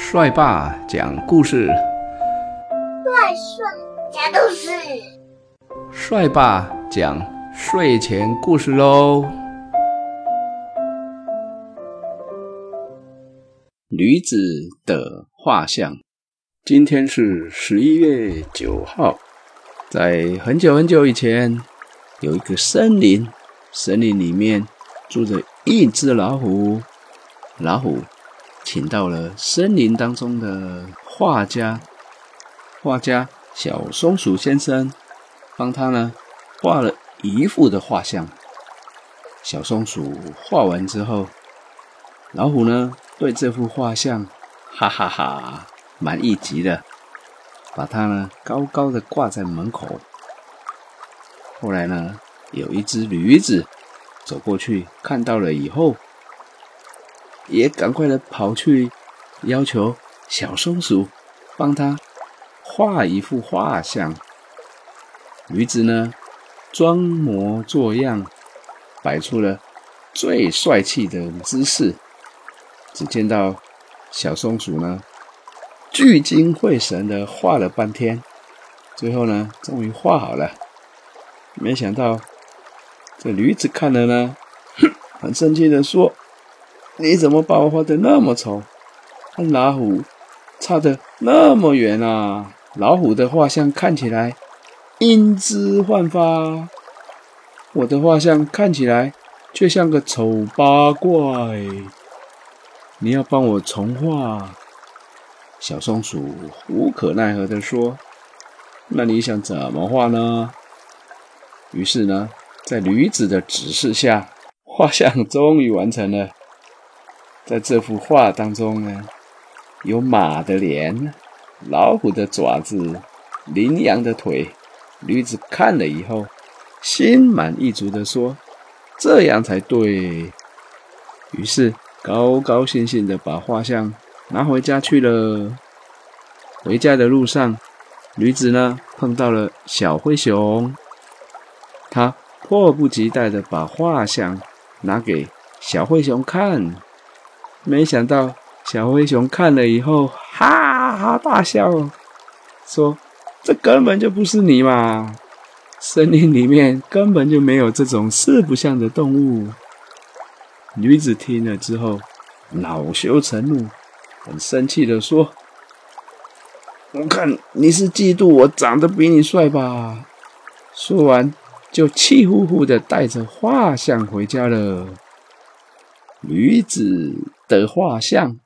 帅爸讲故事，帅帅讲故事，帅爸讲睡前故事喽。女子的画像，今天是十一月九号，在很久很久以前，有一个森林，森林里面住着一只老虎，老虎。请到了森林当中的画家，画家小松鼠先生，帮他呢画了一幅的画像。小松鼠画完之后，老虎呢对这幅画像哈哈哈满意极了，把它呢高高的挂在门口。后来呢，有一只驴子走过去看到了以后。也赶快的跑去要求小松鼠帮他画一幅画像。驴子呢，装模作样，摆出了最帅气的姿势。只见到小松鼠呢，聚精会神的画了半天，最后呢，终于画好了。没想到这驴子看了呢，很生气的说。你怎么把我画的那么丑，和老虎差的那么远啊？老虎的画像看起来英姿焕发，我的画像看起来却像个丑八怪。你要帮我重画？小松鼠无可奈何的说：“那你想怎么画呢？”于是呢，在驴子的指示下，画像终于完成了。在这幅画当中呢，有马的脸、老虎的爪子、羚羊的腿。驴子看了以后，心满意足的说：“这样才对。”于是高高兴兴的把画像拿回家去了。回家的路上，驴子呢碰到了小灰熊，他迫不及待的把画像拿给小灰熊看。没想到小灰熊看了以后，哈哈大笑，说：“这根本就不是你嘛！森林里面根本就没有这种四不像的动物。”女子听了之后，恼羞成怒，很生气的说：“我看你是嫉妒我长得比你帅吧？”说完，就气呼呼的带着画像回家了。女子的画像。